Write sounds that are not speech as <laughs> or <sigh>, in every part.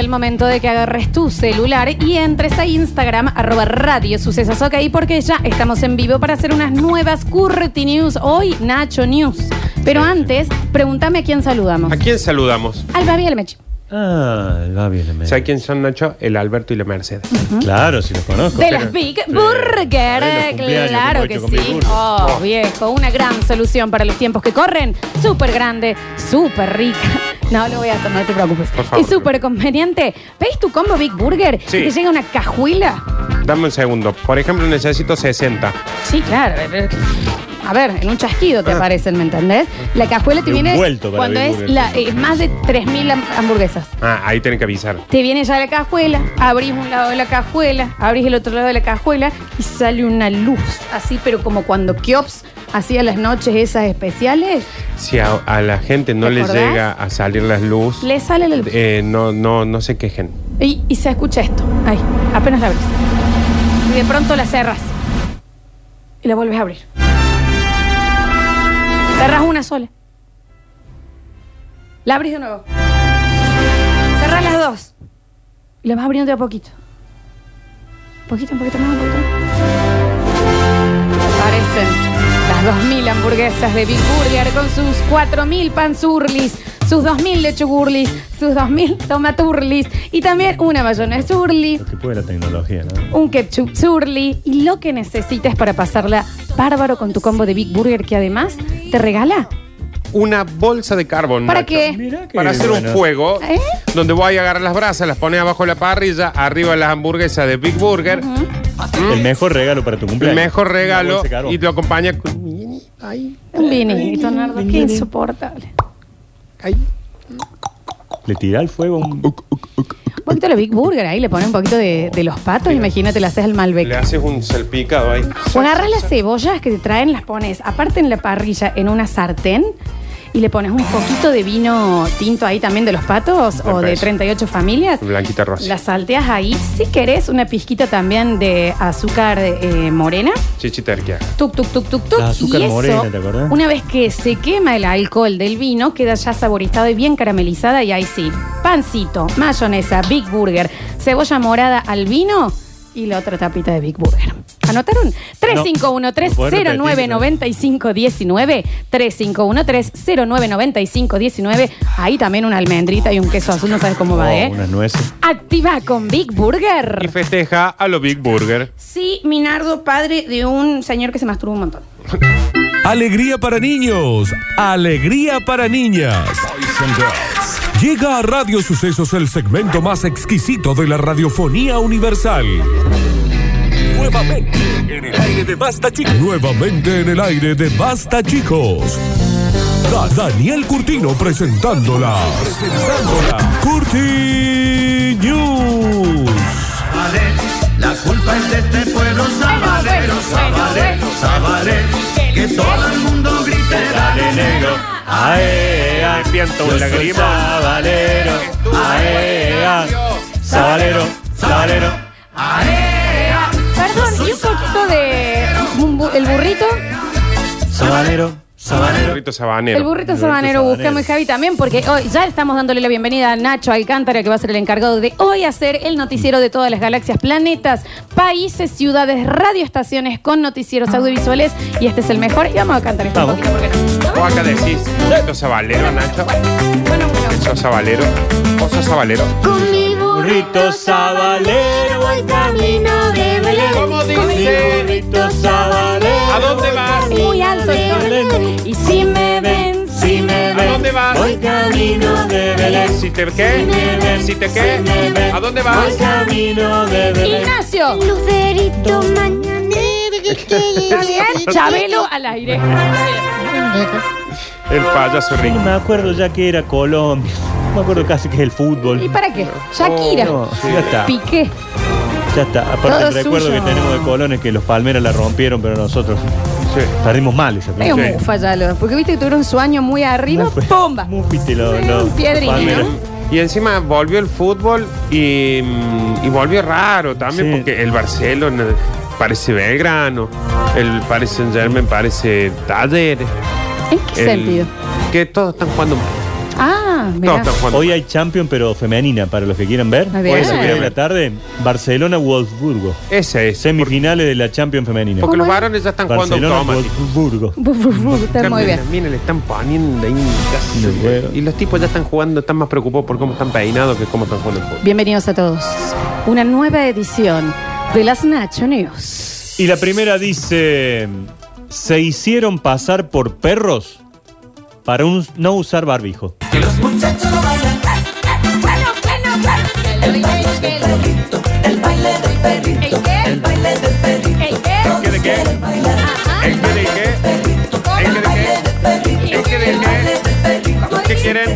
el momento de que agarres tu celular y entres a Instagram, arroba radio sucesos, ok, porque ya estamos en vivo para hacer unas nuevas Curti News. Hoy, Nacho News. Pero antes, pregúntame a quién saludamos. ¿A quién saludamos? Al Babi y al Mechi. Ah, va bien, me- ¿Sabes quién son, Nacho? El Alberto y la Mercedes. Claro, sí los conozco. De las Big Burger, los cumpleaños claro que que hemos hecho con sí. Big Burger. Oh, viejo, una gran solución para los tiempos que corren. Súper grande, súper rica. No lo voy a hacer, no te preocupes. Por favor. Y súper conveniente. ¿Veis tu combo Big Burger? Sí. Y te llega una cajuela. Dame un segundo. Por ejemplo, necesito 60. Sí, claro. A ver, en un chasquido te aparecen, ¿me entendés? La cajuela te De un viene vuelto para cuando es la, más de 3.000 ham- hamburguesas. Ah, ahí tienen que avisar. Te viene ya la cajuela, abrís un lado de la cajuela, abrís el otro lado de la cajuela y sale una luz, así, pero como cuando Kiops hacía las noches esas especiales, Si a, a la gente no ¿Te le acordás? llega a salir las luz, le sale la luz. eh, no, no, no se quejen. Y, y se escucha esto, ahí, apenas la abrís. Y de pronto la cerras. Y la vuelves a abrir. Cerras una sola. La abrís de nuevo. Cerras las dos. Y la vas abriendo de a poquito. Poquito, un poquito más, un poquito más. Aparecen las 2.000 hamburguesas de Big Burger con sus 4.000 panzurlis, sus 2.000 lechugurlis, sus 2.000 tomaturlis y también una mayonesa urli, Lo que puede la tecnología, ¿no? un ketchup surly y lo que necesites para pasarla bárbaro con tu combo de Big Burger que además te regala. Una bolsa de carbón. ¿Para Nacho. qué? Mirá que Para hacer un fuego ¿Eh? donde voy a agarrar las brasas, las pones abajo de la parrilla, arriba las hamburguesas de Big Burger. El mejor regalo para tu El cumpleaños. mejor Una regalo y lo acompaña con. Un vinito, Nardo, qué insoportable. ahí. Le tira al fuego un... Un poquito de Big Burger ahí, le pones un poquito de, de los patos, imagínate, le haces al Le Malbec. haces un salpicado ahí. O agarras las cebollas que te traen, las pones aparte en la parrilla en una sartén y le pones un poquito de vino tinto ahí también de los patos o de Perfecto. 38 familias. Blanquita rosa. La salteas ahí. Si querés, una pizquita también de azúcar eh, morena. Chichiterquia. Tuk, tuk, tuk, tuk, tuk. La azúcar y eso, morena, ¿te acordás? Una vez que se quema el alcohol del vino, queda ya saborizado y bien caramelizada. Y ahí sí, pancito, mayonesa, Big Burger, cebolla morada al vino y la otra tapita de Big Burger. ¿Anotaron? 351-309-9519. 351-309-9519. Ahí también una almendrita y un queso azul, no sabes cómo va, Oh, ¿eh? unas nueces. Activa con Big Y Burger. festeja a lo Big Burger. Sí, Minardo, padre de un señor que se masturba un montón. Alegría para niños, alegría para niñas. Llega a Radio Sucesos el segmento más exquisito de la radiofonía universal. Nuevamente en el aire de Basta Chicos. Nuevamente en el aire de Basta Chicos. Da- Daniel Curtino presentándola. Presentándola. Curti News. La culpa es de este pueblo sabalero, sabalero, sabalero. Que todo el mundo grite, dale negro. Ae, ae, viento yo en la soy grima. Sabalero. Ae, ae, Sabalero, sabalero. Perdón, y un poquito de. un bu- el burrito. Sabalero, El sabalero. burrito sabanero. El burrito El burrito sabanero, sabanero. buscamos Javi también, porque hoy ya estamos dándole la bienvenida a Nacho Alcántara, que va a ser el encargado de hoy hacer el noticiero de todas las galaxias, planetas, países, ciudades, radioestaciones con noticieros audiovisuales. Y este es el mejor. Y vamos a cantar esto un poquito, porque no. Acá decís, ¿sos sabalero, Nacho? Bueno, bueno. ¿Sos sabalero? ¿O sos sabalero? Con mi Burrito sabalero, voy camino de Belén. ¿Cómo Con mi dice? burrito sabalero. ¿A dónde vas? Muy alto de el tono. Belén. Y si me ven, si me ¿A ven, dónde vas? Voy camino de Belén. ¿Si te qué? ¿Si te qué? ¿A dónde vas? Voy camino de Belén. Ignacio. Lucerito mañanero Chabelo al aire. El payaso No rico. me acuerdo ya que era Colombia. No me acuerdo casi que es el fútbol. ¿Y para qué? Shakira. No, ya está. Piqué. Ya está. Aparte Todo el recuerdo suyo. que tenemos de Colón es que los Palmeras la rompieron, pero nosotros Sí. perdimos mal esa Medio película. mufa ya lo. Porque viste que tuvieron su año muy arriba. Fuiste los Sí, los un piedrín, Palmeras. ¿no? Y encima volvió el fútbol y, mm, y volvió raro también Sí. porque el Barcelona parece Belgrano, el Paris Saint Germain parece Talleres. ¿En qué el- sentido? Que todos están jugando mal. Ah, mirá. Todos están jugando. Hoy hay Champion, pero femenina, para los que quieran ver. Hoy a las tres de la tarde, Barcelona-Wolfsburgo. Ese es. Semifinales de la Champions femenina. Porque los varones ya están jugando automático. Wolfsburgo. Buf, buf, buf, Está muy bien. Le están poniendo ahí casi. No puedo. Y los tipos ya están jugando, están más preocupados por cómo están peinados que cómo están jugando el fútbol. Bienvenidos a todos. Una nueva edición de las Nacho News. Y la primera dice: Se hicieron pasar por perros para un- no usar barbijo. ¿Qué de qué? ¿El qué de qué? ¿El qué de qué? ¿El qué de qué? ¿Qué quieren?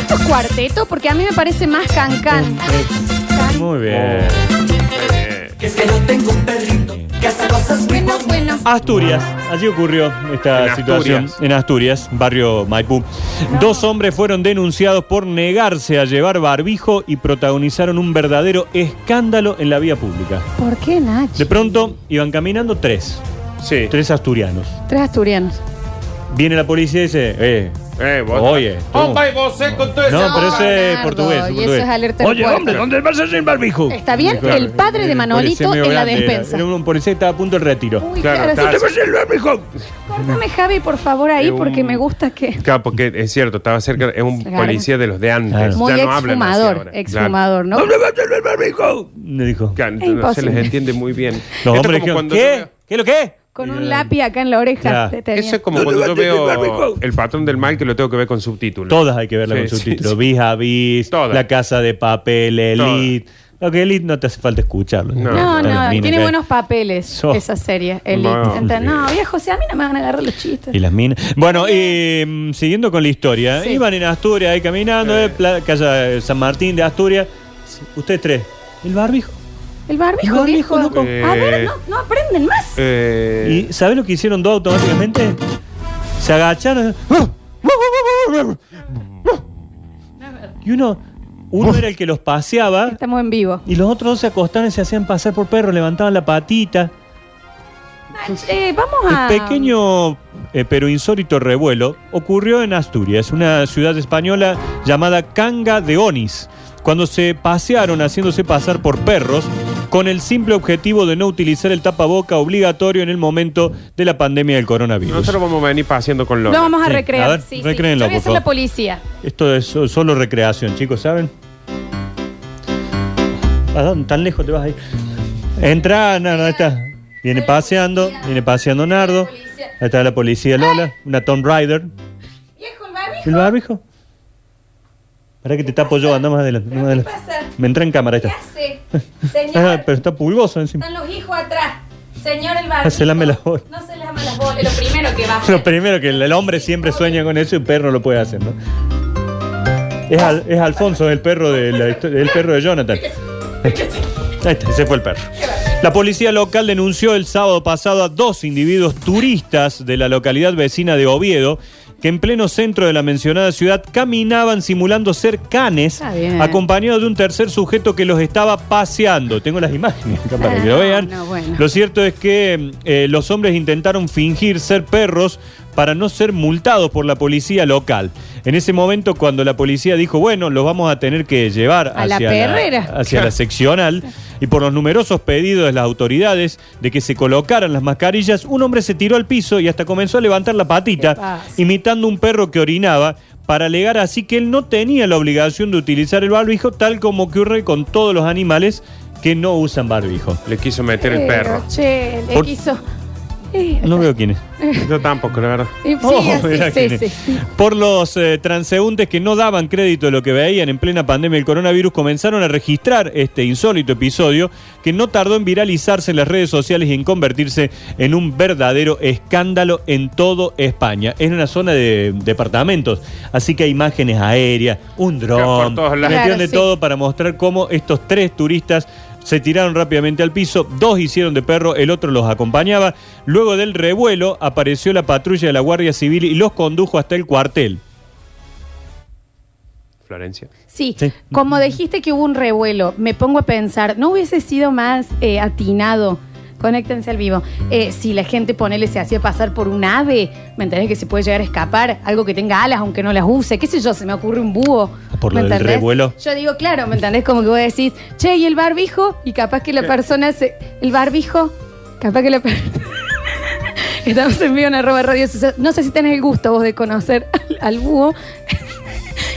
Esto es cuarteto porque a mí me parece más cancán. Muy bien. Bueno, bueno. Asturias, allí ocurrió esta En situación Asturias. en Asturias, barrio Maipú. Dos hombres fueron denunciados por negarse a llevar barbijo y protagonizaron un verdadero escándalo en la vía pública. ¿Por qué, Nacho? De pronto iban caminando tres, Sí. tres asturianos. Tres asturianos. Viene la policía y dice, eh, Eh, vos- Oye, tú. Hombre, vos eh, con todo ese- no, pero ese es portugués. y portugués. eso es alerta Oye, puerto. hombre, ¿dónde vas a sin barbijo? Está bien, Claro. el padre de Manolito en la despensa. Era un policía que estaba a punto del retiro. Uy, Claro, claro, está- sí. vas a el barbijo? Córtame, Javi, por favor, ahí, un- porque me gusta que. Claro, porque es cierto, estaba cerca, es un Agarra. policía de los de antes. Claro. Muy ya no hablan así exfumador, ahora. exfumador, ¿no? ¿Dónde vas a el barbijo? Me dijo. Claro, Es no se imposible. les entiende muy bien. Los Esto hombres como dijeron, cuando yo ¿qué? veo- ¿Qué es lo que? Con un lápiz acá en la oreja. Te tenía. Eso es como cuando yo veo el patrón del mal que lo tengo que ver con subtítulos. Todas hay que verla Sí, con sí, subtítulos. sí. Vis a vis, Todas. La Casa de Papel, Elite. Lo que Elite no te hace falta escucharlo. No. No, Están las no, minas tiene que- buenos papeles So- esa serie. Elite. No. No, viejo, o sea, a mí no me van a agarrar los chistes. Y las minas. Bueno, y mm, siguiendo con la historia, Sí. iban en Asturias ahí caminando, eh, pla- calle San Martín de Asturias. Ustedes tres. ¿El barbijo? El barbijo, barbijo, viejo. loco. A ver, Eh. no, no aprenden más. Eh, ¿Y sabes lo que hicieron dos automáticamente? Se agacharon. Y uno, uno era el que los paseaba Estamos en vivo. y los otros dos se acostaban y se hacían pasar por perros, levantaban la patita. Eh, vamos a. El pequeño eh, pero insólito revuelo ocurrió en Asturias, una ciudad española llamada Canga de Onis, cuando se pasearon haciéndose pasar por perros con el simple objetivo de no utilizar el tapaboca obligatorio en el momento de la pandemia del coronavirus. nosotros vamos a venir paseando con Lo Lola. vamos a Sí, recrear. a ver, sí, sí. recréenlo, Yo voy a por ser la policía. Esto es so- solo recreación, chicos, ¿saben? ¿A dónde? ¿Tan lejos te vas a ir? Entra, no, no, ahí está. Viene paseando, viene paseando Nardo. Ahí está la policía Lola, una Tomb Raider. Viejo, el barbijo. ¿El barbijo? Para que te tapo yo, anda más adelante. anda más adelante. Me entra en cámara, ahí ¿Qué hace? Señor. <laughs> Ah, pero está pulgoso encima. Están los hijos atrás. Señor, el barbijo. Se lame las bolas. No se lame las bolas. Es lo primero que va a <laughs> hacer. Lo primero que el, el hombre siempre sueña con eso y un perro lo puede hacer, ¿no? Es, Al- es Alfonso, el perro de la el perro de Jonathan. Ahí está, ese fue el perro. La policía local denunció el sábado pasado a dos individuos turistas de la localidad vecina de Oviedo que en pleno centro de la mencionada ciudad caminaban simulando ser canes acompañados de un tercer sujeto que los estaba paseando. Tengo las imágenes acá para que lo Ah, vean. no, bueno. Lo cierto es que eh, los hombres intentaron fingir ser perros para no ser multados por la policía local. En ese momento, cuando la policía dijo, bueno, los vamos a tener que llevar A la hacia, perrera. hacia la seccional, y por los numerosos pedidos de las autoridades de que se colocaran las mascarillas, un hombre se tiró al piso y hasta comenzó a levantar la ¿Qué patita, imitando un perro que orinaba, para alegar así que él no tenía la obligación de utilizar el barbijo, tal como ocurre con todos los animales que no usan barbijo. Le quiso meter el perro. Che, le Por- quiso. Eh, <laughs> No veo quién es. <laughs> Yo tampoco, la verdad. y- sí, Oh, así, mirá sí, quién sí, es. sí. Por los eh, transeúntes que no daban crédito de lo que veían en plena pandemia del coronavirus, comenzaron a registrar este insólito episodio que no tardó en viralizarse en las redes sociales y en convertirse en un verdadero escándalo en todo España. Es una zona de departamentos, así que hay imágenes aéreas, un dron, todos lados. metieron Claro, de sí. todo para mostrar cómo estos tres turistas se tiraron rápidamente al piso, dos hicieron de perro, el otro los acompañaba. Luego del revuelo apareció la patrulla de la Guardia Civil y los condujo hasta el cuartel. Florencia. Sí, Sí. como dijiste que hubo un revuelo, me pongo a pensar, ¿no hubiese sido más eh, atinado Conéctense al vivo. Eh, si la gente, ponele, se hacía pasar por un ave, ¿me entendés que se puede llegar a escapar? Algo que tenga alas, aunque no las use. ¿Qué sé yo? Se me ocurre un búho. Por ¿me lo del entendés? revuelo. Yo digo, claro, ¿me entendés? Como que vos decís, che, ¿y el barbijo? Y capaz que la persona se. ¿El barbijo? Capaz que la persona. <laughs> Estamos en vivo en arroba radio. No sé si tenés el gusto vos de conocer al, al búho. <laughs>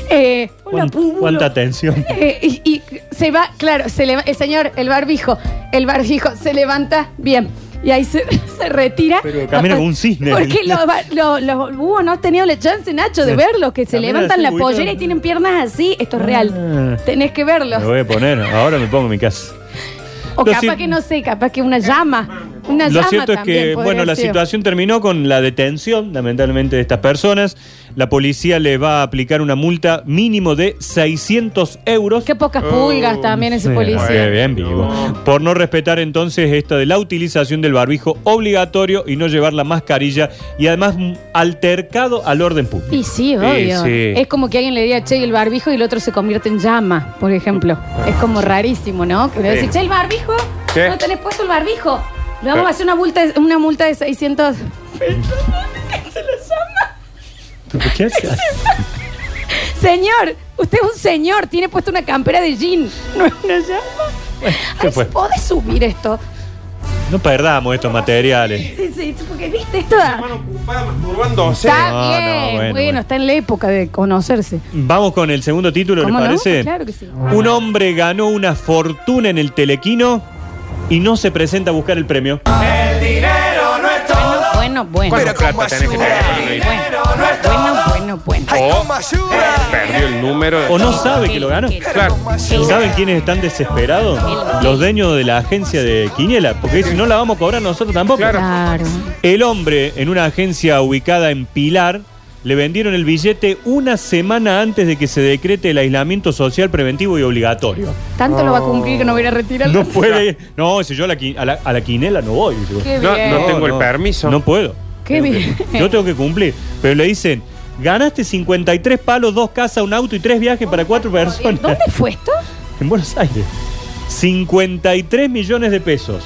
Eh, una ¿Cuán- pu- ¿Cuánta atención? eh, y, y se va, claro, se leva- el señor, el barbijo, el barbijo se levanta bien. Y ahí se, <laughs> se retira. Pero camina como un cisne. Porque los, ba- lo- los búhos no han tenido la chance, Nacho, de verlos, que se Camina levantan así, la pollera y tienen piernas así. Esto es real. Ah. Tenés que verlos. Me voy a poner, ahora me pongo en mi casa. O Lo capaz que no sé, capaz que una llama. Una Lo llama cierto es que, bueno, la ser. situación terminó con la detención, lamentablemente, de estas personas. La policía le va a aplicar una multa mínimo de 600 euros. Qué pocas pulgas también ese Sí, policía. bien vivo. Por no respetar entonces esta de la utilización del barbijo obligatorio y no llevar la mascarilla y además altercado al orden público. Y sí, obvio. sí. Es como que alguien le diga, che, el barbijo y el otro se convierte en llama, por ejemplo. Es como rarísimo, ¿no? Que le decís, che, el barbijo, ¿Qué? no tenés puesto el barbijo. Le vamos a hacer una multa, de- una multa de 600. ¿Qué haces? Señor, usted es un señor, tiene puesto una campera de jean, no es una llama. ¿qué Ay, fue? ¿podés subir esto? No perdamos estos materiales. Sí, sí, porque viste esto. ocupada masturbándose. Está No, no, bien, bueno, bueno, bueno. está en la época de conocerse. Vamos con el segundo título, ¿le ¿Cómo no? parece? Claro que sí. Un hombre ganó una fortuna en el telequino y no se presenta a buscar el premio. Bueno, bueno. ¿Cuánta plata tenés que tener? Bueno, bueno, bueno. O perdió el número. O no sabe que lo ganó. Claro. ¿Y saben quiénes están desesperados? Los dueños de la agencia de Quiniela. Porque dicen, no la vamos a cobrar nosotros tampoco. Claro. Claro. El hombre, en una agencia ubicada en Pilar, le vendieron el billete una semana antes de que se decrete el aislamiento social preventivo y obligatorio. Tanto lo va a cumplir que no voy a ir a retirar. No puede. No, si yo a la, qui- a la, a la quinela no voy. Qué No, bien. no tengo el permiso. No puedo. Qué Tengo bien. que- yo tengo que cumplir. Pero le dicen, ganaste 53 palos, dos casas, un auto y tres viajes para cuatro personas. ¿Dónde fue esto? <laughs> En Buenos Aires. 53 millones de pesos.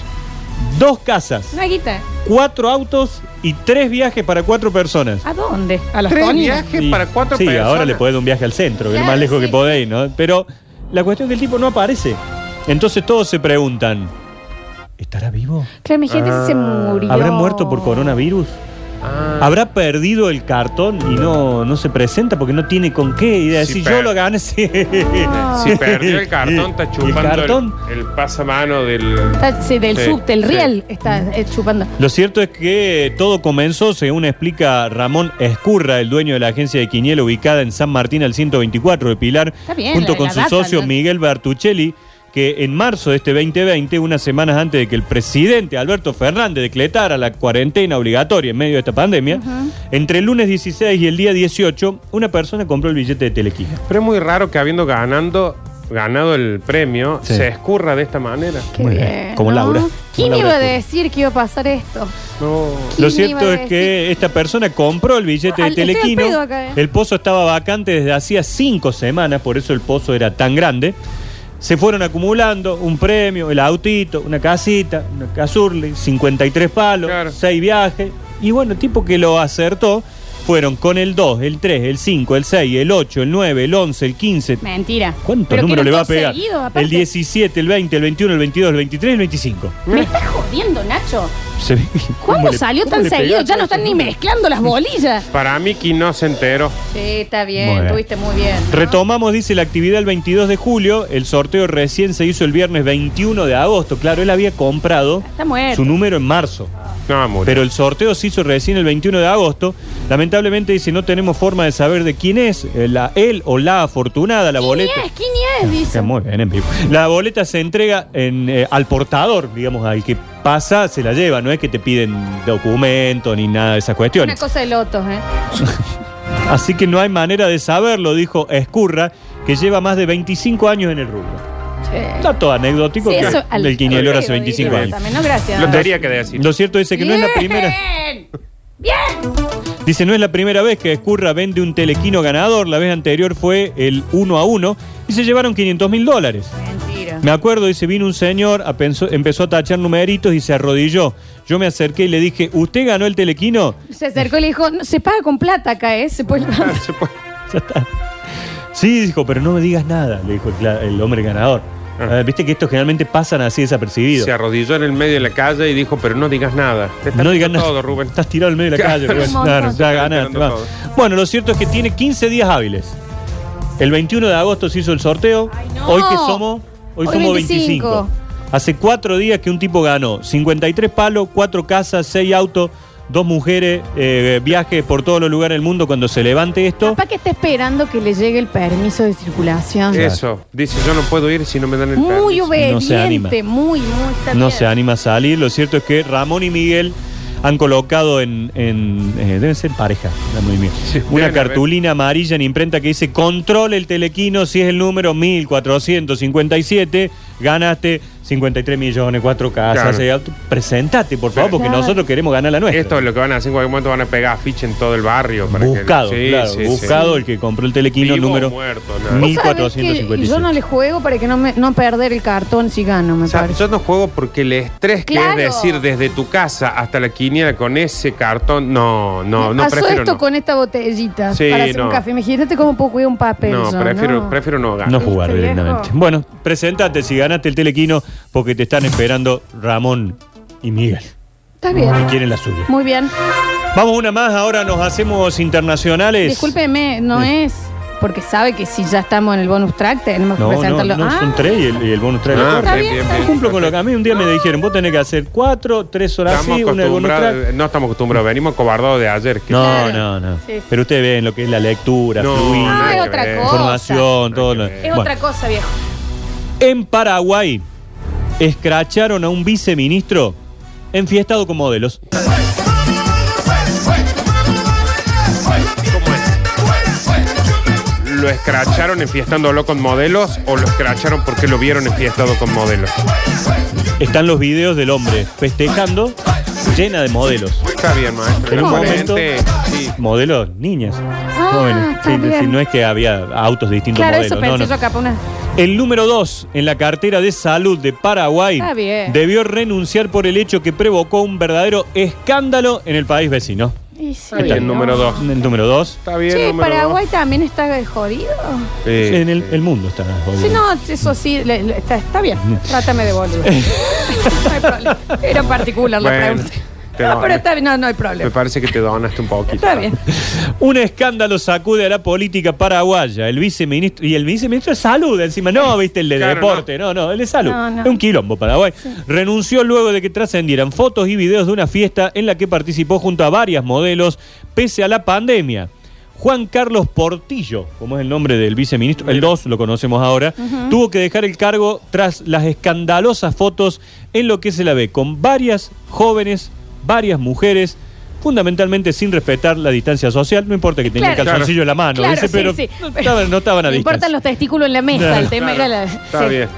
Dos casas, Una guita. cuatro autos y tres viajes para cuatro personas. ¿A dónde? A las Tres Tonias. viajes Y- para cuatro sí, personas. ahora le podés dar un viaje al centro, que es lo Claro, más lejos sí, que podéis, ¿no? Pero la cuestión es que el tipo no aparece. Entonces todos se preguntan, ¿estará vivo? Claro, mi gente se murió. ¿Habrá muerto por coronavirus? Ah. ¿Habrá perdido el cartón y no, no se presenta porque no tiene con qué? Y decir, Sí, yo lo gané. <laughs> sí. Si perdió el cartón, está ¿Y el chupando cartón? el, el pasamano del. Está- sí, del Sí, sub, del sí. riel está eh, chupando. Lo cierto es que todo comenzó, según explica Ramón Escurra, el dueño de la agencia de Quiniela ubicada en San Martín al 124 de Pilar, bien, junto la- con la su data, socio ¿no? Miguel Bertuccelli, que en marzo de este 2020, unas semanas antes de que el presidente Alberto Fernández decretara la cuarentena obligatoria en medio de esta pandemia, entre el lunes 16 y el día 18, una persona compró el billete de Telequina. Pero es muy raro que habiendo ganando, ganado el premio, Sí. se escurra de esta manera. Qué Muy bien, bien. como ¿no? Laura. ¿Quién iba a decir que iba a pasar esto? No. ¿Quién Lo cierto es que esta persona compró el billete de Al- Telequino. acá, ¿eh? El pozo estaba vacante desde hacía cinco semanas, por eso el pozo era tan grande. Se fueron acumulando un premio, el autito, una casita, una casurli, 53 palos, Claro. 6 viajes. Y bueno, el tipo que lo acertó fueron con el 2, el 3, el 5, el 6, el 8, el 9, el 11, el 15. Mentira. ¿Cuántos Pero que números no le va a pegar? seguido, aparte. el 17, el 20, el 21, el 22, el 23 y el 25. Me estás jodiendo, Nacho. Se ve- ¿cómo ¿Cuándo le- salió cómo tan le seguido? Ya no están ni mezclando las bolillas. Para mí, que no se enteró. Sí, está bien, Bueno. estuviste muy bien. ¿no? Retomamos, dice, la actividad el 22 de julio. El sorteo recién se hizo el viernes 21 de agosto. Claro, él había comprado Está muerto. su número en marzo. No, murió. Pero el sorteo se hizo recién el 21 de agosto. Lamentablemente dice, no tenemos forma de saber de quién es eh, la, él o la afortunada, la ¿Quién boleta. es? ¿Quién es? Dice. Está muy bien, en vivo. La boleta se entrega en, eh, al portador, digamos, al que pasa, se la lleva. No es que te piden documento ni nada de esas Una cuestiones. cosa de lotos, ¿eh? <laughs> Así que no hay manera de saberlo, dijo Escurra, que lleva más de 25 años en el rubro. Che. Dato anecdótico Sí, que eso al- el quinielero hace al 25 ruido, años. También, no, gracias. Lo tenía que decir. Lo cierto dice que no es la primera. Bien. Dice, no es la primera vez que Escurra vende un telequino ganador. La vez anterior fue el 1 a 1 y se llevaron 500 mil dólares. Mentira. Me acuerdo, dice, vino un señor, a pensó- empezó a tachar numeritos y se arrodilló. Yo me acerqué y le dije, ¿usted ganó el telequino? Se acercó y le dijo, no, se paga con plata acá, ¿eh? Se puede <laughs> levantar. Se puede- Ya está. Sí, dijo, pero no me digas nada, le dijo el, hombre ganador. Ah. Eh, Viste que estos generalmente pasan así desapercibidos. Se arrodilló en el medio de la calle y dijo, pero no digas nada. Te No digas nada. todo, Rubén. Estás tirado en medio de la calle. Rubén. Claro, ya ganaste. Bueno, lo cierto es que tiene 15 días hábiles. El 21 de agosto se hizo el sorteo. Ay, no. Hoy que somos, hoy, Hoy somos 25. 25. Hace cuatro días que un tipo ganó 53 palos, cuatro casas, seis autos, dos mujeres, eh, viajes por todos los lugares del mundo. Cuando se levante esto, Capaz que está esperando que le llegue el permiso de circulación. Eso. Dice, yo no puedo ir si no me dan el Muy permiso. obediente, No se anima. muy, muy. está no bien. se anima a salir. Lo cierto es que Ramón y Miguel han colocado en. en, eh, deben ser pareja, Ramón y Miguel. Sí, Una cartulina amarilla en imprenta que dice: Controle el telequino si es el número 1457. Ganaste 53 millones, cuatro casas, Claro. seis autos. Presentate, por favor, porque Claro. nosotros queremos ganar la nuestra. Esto es lo que van a hacer en cualquier momento, van a pegar afiche en todo el barrio. Para que- buscado, Sí, claro, sí, sí. buscado el que compró el telequino Vivo o número muerto, nada. Vos sabés que 1457. yo no le juego para que no, me, no perder el cartón si gano, me O sea, parece. yo no juego porque el estrés Claro. que es decir desde tu casa hasta la quiniela con ese cartón, no, no, no, Pasó prefiero esto no. con esta botellita Sí, para hacer un café. Imagínate cómo puedo cuidar un papel. No, yo, prefiero, ¿no? prefiero no ganar. No jugar Este directamente. viejo. Bueno, presentate si ganaste el telequino porque te están esperando Ramón y Miguel. Está bien. Que quieren la suya. Muy bien. Vamos una más, ahora nos hacemos internacionales. Discúlpeme, no es porque sabe que si ya estamos en el bonus track tenemos que No, no, presentarlo. no, Ah, son tres y el, y el bonus track. Ah, lo Está bien, cumplo con lo que a mí un día me dijeron, vos tenés que hacer cuatro, tres horas Estamos así, una de bonus acostumbrados, track. no estamos acostumbrados, venimos cobardados de ayer. que- No, Claro. no, no. Sí, sí. Pero ustedes ven lo que es la lectura, No, fluir, Ah, es otra cosa. información, todo lo. es Bueno, otra cosa, viejo. En Paraguay, escracharon a un viceministro enfiestado con modelos. ¿Lo escracharon enfiestándolo con modelos o lo escracharon porque lo vieron enfiestado con modelos? Están los videos del hombre festejando llena de modelos. Está bien, maestro. En un coherente, sí. Modelos, niñas. Ah, jóvenes. Sí, sí, no es que había autos de distintos Claro, modelos. eso no, pensé no. yo capaz una. El número dos en la cartera de salud de Paraguay Está bien. debió renunciar por el hecho que provocó un verdadero escándalo en el país vecino. Y sí, Está bien, ¿no? número dos. El número dos. Está bien, Che, número Paraguay también está jodido. dos. Sí, en el, el mundo está jodido. Sí, no, eso sí, le- le- está, está bien. <laughs> Trátame de boludo. <laughs> no hay problema. Era particular la Bueno, pregunta. Te No, pero está bien, no, no hay Me problema. parece que te donaste un poquito. Está bien. <laughs> Un escándalo sacude a la política paraguaya. El viceministro y el viceministro de salud encima, no, viste el de Claro, deporte, no. no, el de salud. No, no. Es un quilombo Paraguay. Renunció luego de que trascendieran fotos y videos de una fiesta en la que participó junto a varias modelos pese a la pandemia. Juan Carlos Portillo, como es el nombre del viceministro, el 2 lo conocemos ahora, tuvo que dejar el cargo tras las escandalosas fotos en lo que se la ve con varias jóvenes, varias mujeres, fundamentalmente sin respetar la distancia social. No importa que tenía el Claro. calzoncillo en la mano, Claro, dice, sí, pero sí. No, estaban, no estaban a Me distancia. importan los testículos en la mesa. Claro, el tema Claro, era la- Está sí. bien.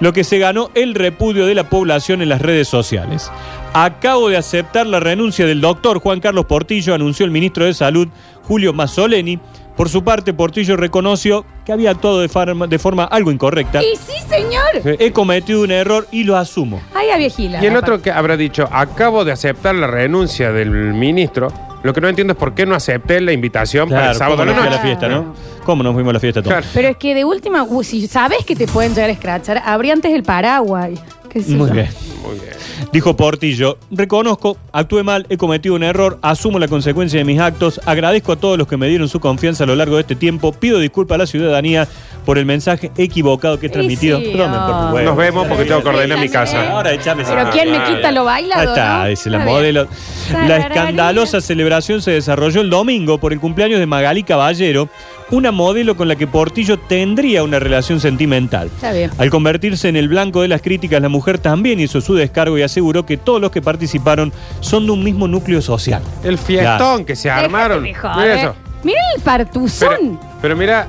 Lo que se ganó el repudio de la población en las redes sociales. Acabo de aceptar la renuncia del doctor Juan Carlos Portillo, anunció el ministro de Salud, Julio Mazzoleni. Por su parte, Portillo reconoció que había actuado de, farma- de forma algo incorrecta. Y sí, señor. He cometido un error y lo asumo. Ay, había gila. Y el otro que habrá dicho, acabo de aceptar la renuncia del ministro. Lo que no entiendo es por qué no acepté la invitación para el Claro, sábado ¿cómo a la nos fui a noche. la fiesta, no? ¿Cómo nos fuimos a la fiesta todos? Claro. Pero es que de última, uh, si sabes que te pueden llegar a escrachar, abrí antes el Paraguay. ¿Qué sé Muy yo. bien. Muy bien. Dijo Portillo, reconozco, actué mal, he cometido un error, asumo la consecuencia de mis actos, agradezco a todos los que me dieron su confianza a lo largo de este tiempo, pido disculpas a la ciudadanía por el mensaje equivocado que he transmitido. sí, por oh. huevo. Nos vemos porque tengo que ordenar mi casa. Ahora échame esa- Pero ¿quién me quita lo bailado? Ahí está, dice la modelo. La escandalosa celebración se desarrolló el domingo por el cumpleaños de Magali Caballero, una modelo con la que Portillo tendría una relación sentimental. Está bien. Al convertirse en el blanco de las críticas, la mujer también hizo su descargo y aseguró que todos los que participaron son de un mismo núcleo social. El fiestón que se armaron. Déjate de Mira eso. Mira el partuzón. Pero, pero mira,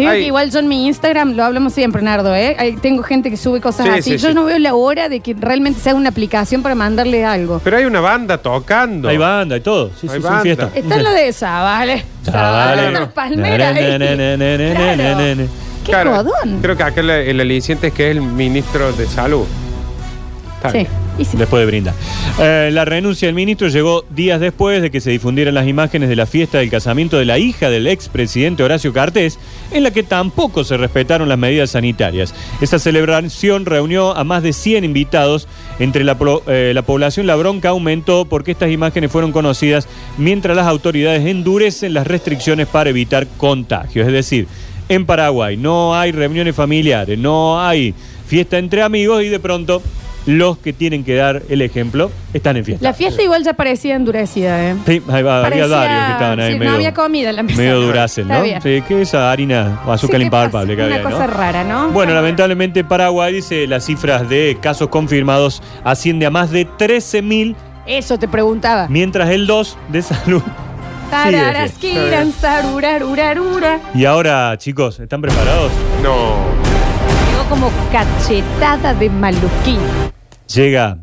Te digo Ay. que igual yo en mi Instagram lo hablamos siempre, Nardo, ¿eh? Ahí tengo gente que sube cosas Sí, así. sí, yo sí. no veo la hora de que realmente se haga una aplicación para mandarle algo. pero hay una banda tocando. Hay banda y todo. Sí, sí, Hay una banda. fiesta. Está lo de esa, ¿vale? Vale. Las palmeras ahí. Qué jodón. Creo que acá el, el aliciente es que es el ministro de salud. Está Sí. bien. Después de brindar. Eh, la renuncia del ministro llegó días después de que se difundieran las imágenes de la fiesta del casamiento de la hija del expresidente Horacio Cartés, en la que tampoco se respetaron las medidas sanitarias. Esta celebración reunió a más de 100 invitados. Entre la, eh, la población la bronca aumentó porque estas imágenes fueron conocidas mientras las autoridades endurecen las restricciones para evitar contagios. Es decir, en Paraguay no hay reuniones familiares, no hay fiesta entre amigos y de pronto los que tienen que dar el ejemplo están en fiesta. La fiesta igual ya parecía endurecida, ¿eh? Sí, ahí va, había Parecía- varios que estaban ahí sí, medio, no había comida en la mesa. medio duracel, Está ¿no? bien. Sí, que esa harina o azúcar Sí, ¿qué impalpable que pasa? había, Una ¿no? cosa rara, ¿no? Bueno, lamentablemente Paraguay dice las cifras de casos confirmados asciende a más de 13.000, Eso te preguntaba. mientras el 2 de salud <laughs> Tararas, kiran. Y ahora, chicos, ¿están preparados? No. Como cachetada de maluquín. Llega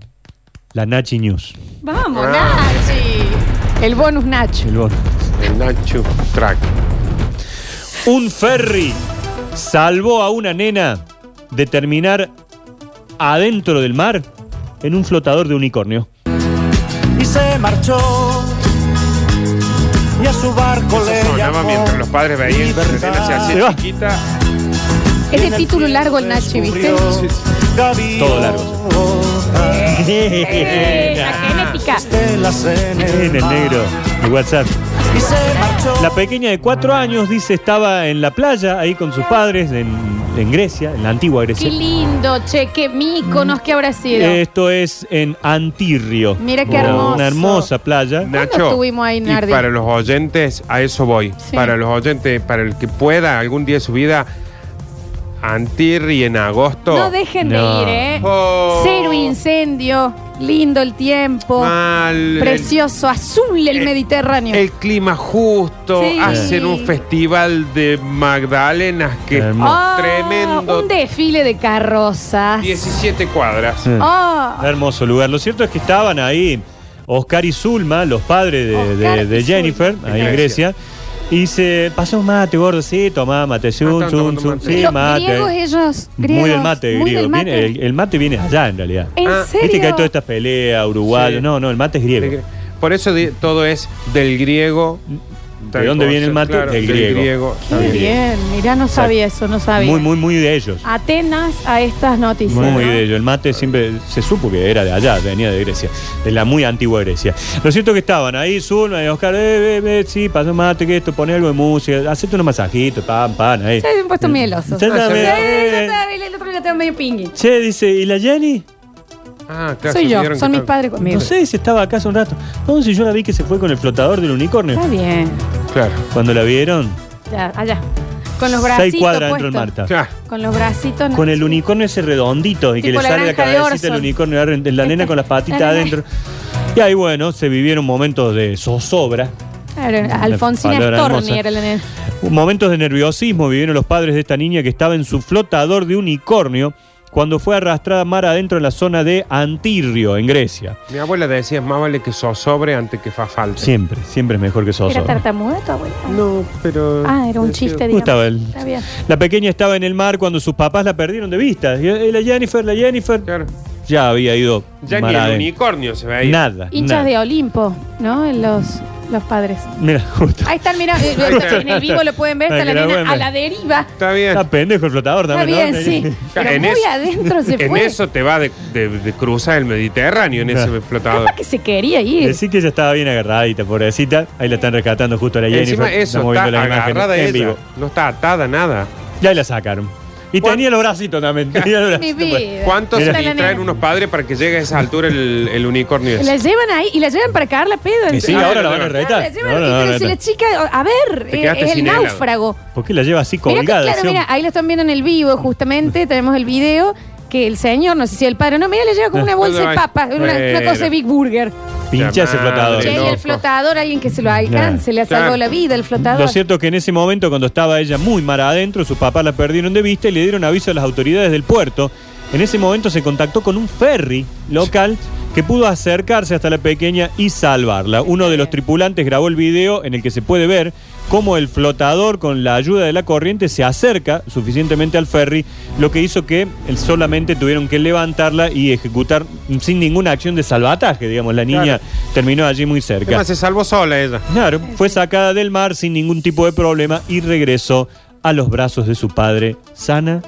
la Nachi News. Vamos, Ah. Nachi. El bonus Nacho. El bono. El Nacho Track. Un ferry salvó a una nena de terminar adentro del mar en un flotador de unicornio. y se marchó. Y a su barco Eso le sonaba llamó mientras los padres veían que se hacía chiquita. Es de título largo el Nachi, ¿viste? Todo largo. Eh, la genética. En el negro de WhatsApp. La pequeña de cuatro años dice estaba en la playa ahí con sus padres en, en Grecia, en la antigua Qué Grecia. lindo, che, qué míconos que habrá sido. Esto es en Antirrio. Mira qué Una- hermoso. Una hermosa playa. Nacho, estuvimos ahí, y Nardi? para los oyentes, a eso voy. Sí. Para los oyentes, para el que pueda algún día de su vida, Antirri en agosto. No dejen No. de ir, ¿eh? Oh. Cero incendio, lindo el tiempo, Mal, precioso, azul el el- Mediterráneo. El clima justo, Sí. hacen un festival de Magdalenas que Hermoso. Ah, tremendo. Un desfile de carrozas. 17 cuadras. Sí. Ah, Hermoso lugar. Lo cierto es que estaban ahí Oscar y Zulma, los padres de, de- Oscar de y Jennifer, Zulma. ahí en En Grecia. Y se pasó un mate, gordo, sí, tomá mate, zum, tomando zum, mate. sí, los mate. griegos ellos, griegos, muy del mate muy griego. del mate. Viene- el, el mate viene allá en realidad. ¿En Ah, serio? Viste que hay toda esta pelea, uruguayo. Sí. No, no, el mate es griego. Por eso di- todo es del griego. ¿De dónde viene el mate? Claro, Del del griego. Qué bien, mirá, no sabía eso, no sabía. Muy, muy, muy de ellos. Atenas a estas noticias. Muy, muy de ellos. El mate siempre se supo que era de allá, venía de Grecia, de la muy antigua Grecia. Lo cierto es que estaban ahí, Zulma y Oscar, eh, eh, eh, sí, pasó mate, que esto, pone algo de música, hacete unos masajitos, pam, pam, ahí. Se han puesto mielosos. Eh, estaba- el otro día estaba medio pingui. Che, dice, ¿y la Jenny? Ah, claro. Soy yo, son mis padres conmigo. No sé si estaba acá hace un rato. No, si yo la vi que se fue con el flotador del unicornio. Está bien. Claro. Cuando la vieron, Ya, allá. Con los bracitos seis cuadras dentro del. Marta. Claro. Con los bracitos. Con el unicornio ese redondito y que le la sale la cabecita del unicornio, la, la nena con las patitas adentro. Y ahí, bueno, se vivieron momentos de zozobra. Claro, Alfonsina Storni era la nena. Momentos de nerviosismo vivieron los padres de esta niña que estaba en su flotador de unicornio cuando fue arrastrada mar adentro en la zona de Antirrio, en Grecia. Mi abuela decía, más vale que sobre antes que fa falta. Siempre, siempre es mejor que ¿Era zozobra. tartamuda tu abuela? No, pero... Ah, era un chiste, ¿Cómo digamos. estaba el- Está bien. La pequeña estaba en el mar cuando sus papás la perdieron de vista. Y eh, la Jennifer, la Jennifer, Claro. ya había ido Ya mar ni el adentro. unicornio se veía. Nada. Hinchas nada. de Olimpo, ¿no? En Los, los padres. Mira, justo. Ahí están, mira, eh, está. en el vivo lo pueden ver, está la la nena a la deriva. Está bien. Está pendejo el flotador Está también, ¿no? bien, sí. Pero En muy eso- adentro se En fue. eso te va de, de- de cruzar el Mediterráneo en Claro. ese flotador. Capaz que se quería ir. Decir que ella estaba bien agarradita, pobrecita. Ahí la están rescatando justo a la Y Jennifer. encima eso, Estamos está viendo agarrada en ella. vivo. No está atada nada. Ya la sacaron. Y ¿Cuán- tenía los bracitos también. tenía los Mi bracitos, pues. vida. ¿Cuánto Mira. se la nena. unos padres para que llegue a esa altura el, el unicornio La ese? llevan ahí y la llevan para cagar la pedo. Y sí, ahora la van a retar. la llevan- Ahora la si la chica, a ver, eh, es el náufrago. ¿Por qué la lleva así que, colgada? claro, mira, ahí lo están viendo en el vivo, justamente, tenemos el video, que el señor, no sé si el padre, no, mira, le lleva como una <laughs> bolsa de papas, una, cosa de Big Burger. Pincha ese flotador. Che, y loco. el flotador, alguien que se lo alcance, le ha salvado la vida, el flotador. Lo cierto es que en ese momento, cuando estaba ella muy mar adentro, sus papás la perdieron de vista y le dieron aviso a las autoridades del puerto. En ese momento se contactó con un ferry local que pudo acercarse hasta la pequeña y salvarla. Uno de los tripulantes grabó el video en el que se puede ver cómo el flotador con la ayuda de la corriente se acerca suficientemente al ferry, lo que hizo que solamente tuvieron que levantarla y ejecutar sin ninguna acción de salvataje, digamos, la niña Claro. terminó allí muy cerca. Además, se salvó sola ella. Claro, fue sacada del mar sin ningún tipo de problema y regresó a los brazos de su padre sana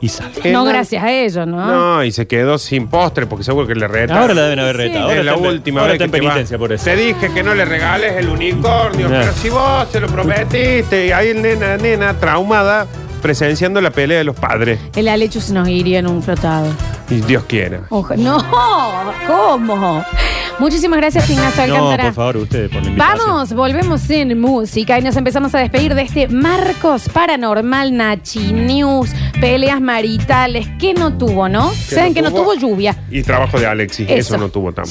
y salva. Que No no- gracias a ellos, ¿no? No, y se quedó sin postre porque seguro que le retaron. Ahora la deben haber Sí. retado. Ahora es la última ahora vez está en que te va. penitencia por eso. Te dije que no le regales el unicornio, Ya. pero si vos se lo prometiste, y ahí el nena, nena, traumada, presenciando la pelea de los padres. El Alechu se nos iría en un flotado. Y Dios quiera. Oja- No, ¿cómo? Muchísimas gracias, Ignacio No, Alcántara. por favor, ustedes por la invitación. Vamos, volvemos en música y nos empezamos a despedir de este Marcos Paranormal Nachi News, peleas maritales, que no tuvo, ¿no? ¿Saben que no tuvo lluvia? Y trabajo de Alexis, eso, Eso. no tuvo tampoco.